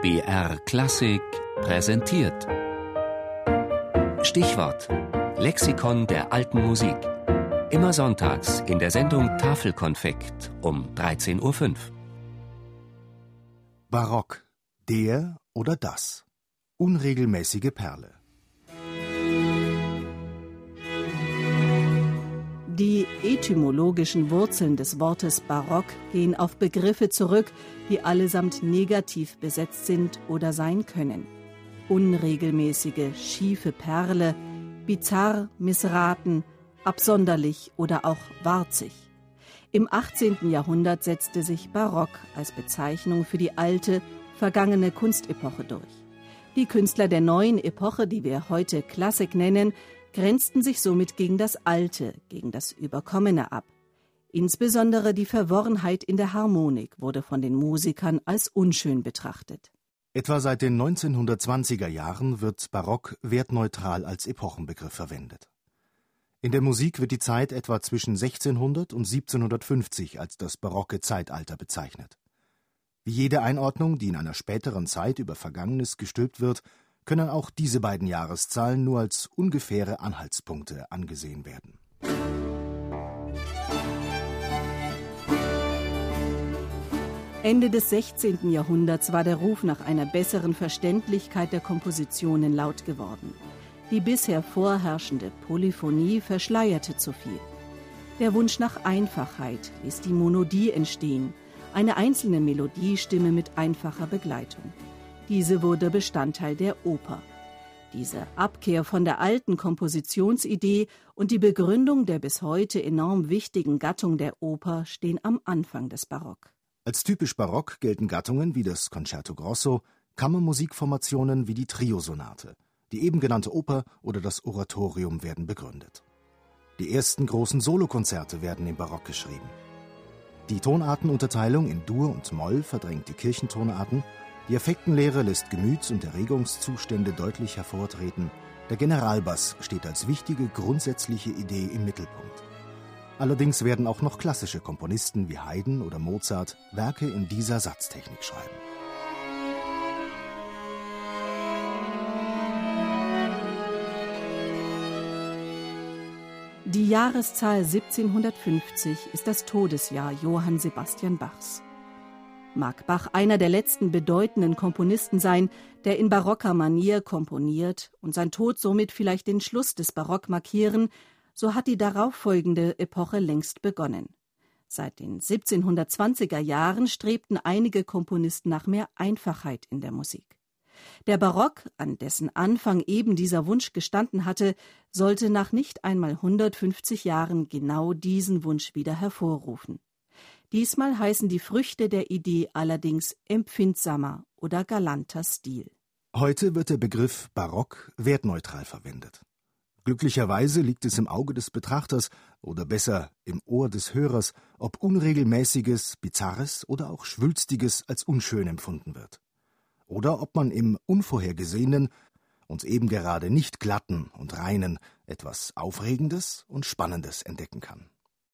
BR Klassik präsentiert. Stichwort: Lexikon der alten Musik. Immer sonntags in der Sendung Tafelkonfekt um 13.05 Uhr. Barock. Der oder das. Unregelmäßige Perle. Die etymologischen Wurzeln des Wortes Barock gehen auf Begriffe zurück, die allesamt negativ besetzt sind oder sein können. Unregelmäßige, schiefe Perle, bizarr, missraten, absonderlich oder auch warzig. Im 18. Jahrhundert setzte sich Barock als Bezeichnung für die alte, vergangene Kunstepoche durch. Die Künstler der neuen Epoche, die wir heute Klassik nennen, grenzten sich somit gegen das Alte, gegen das Überkommene ab. Insbesondere die Verworrenheit in der Harmonik wurde von den Musikern als unschön betrachtet. Etwa seit den 1920er Jahren wird Barock wertneutral als Epochenbegriff verwendet. In der Musik wird die Zeit etwa zwischen 1600 und 1750 als das barocke Zeitalter bezeichnet. Wie jede Einordnung, die in einer späteren Zeit über Vergangenes gestülpt wird, können auch diese beiden Jahreszahlen nur als ungefähre Anhaltspunkte angesehen werden. Ende des 16. Jahrhunderts war der Ruf nach einer besseren Verständlichkeit der Kompositionen laut geworden. Die bisher vorherrschende Polyphonie verschleierte zu viel. Der Wunsch nach Einfachheit ließ die Monodie entstehen, eine einzelne Melodiestimme mit einfacher Begleitung. Diese wurde Bestandteil der Oper. Diese Abkehr von der alten Kompositionsidee und die Begründung der bis heute enorm wichtigen Gattung der Oper stehen am Anfang des Barock. Als typisch barock gelten Gattungen wie das Concerto Grosso, Kammermusikformationen wie die Triosonate, die eben genannte Oper oder das Oratorium werden begründet. Die ersten großen Solokonzerte werden im Barock geschrieben. Die Tonartenunterteilung in Dur und Moll verdrängt die Kirchentonarten die Effektenlehre lässt Gemüts- und Erregungszustände deutlich hervortreten. Der Generalbass steht als wichtige grundsätzliche Idee im Mittelpunkt. Allerdings werden auch noch klassische Komponisten wie Haydn oder Mozart Werke in dieser Satztechnik schreiben. Die Jahreszahl 1750 ist das Todesjahr Johann Sebastian Bachs mag Bach einer der letzten bedeutenden Komponisten sein, der in barocker Manier komponiert und sein Tod somit vielleicht den Schluss des Barock markieren, so hat die darauffolgende Epoche längst begonnen. Seit den 1720er Jahren strebten einige Komponisten nach mehr Einfachheit in der Musik. Der Barock, an dessen Anfang eben dieser Wunsch gestanden hatte, sollte nach nicht einmal 150 Jahren genau diesen Wunsch wieder hervorrufen. Diesmal heißen die Früchte der Idee allerdings empfindsamer oder galanter Stil. Heute wird der Begriff Barock wertneutral verwendet. Glücklicherweise liegt es im Auge des Betrachters oder besser im Ohr des Hörers, ob Unregelmäßiges, Bizarres oder auch Schwülstiges als unschön empfunden wird. Oder ob man im Unvorhergesehenen und eben gerade nicht glatten und reinen etwas Aufregendes und Spannendes entdecken kann.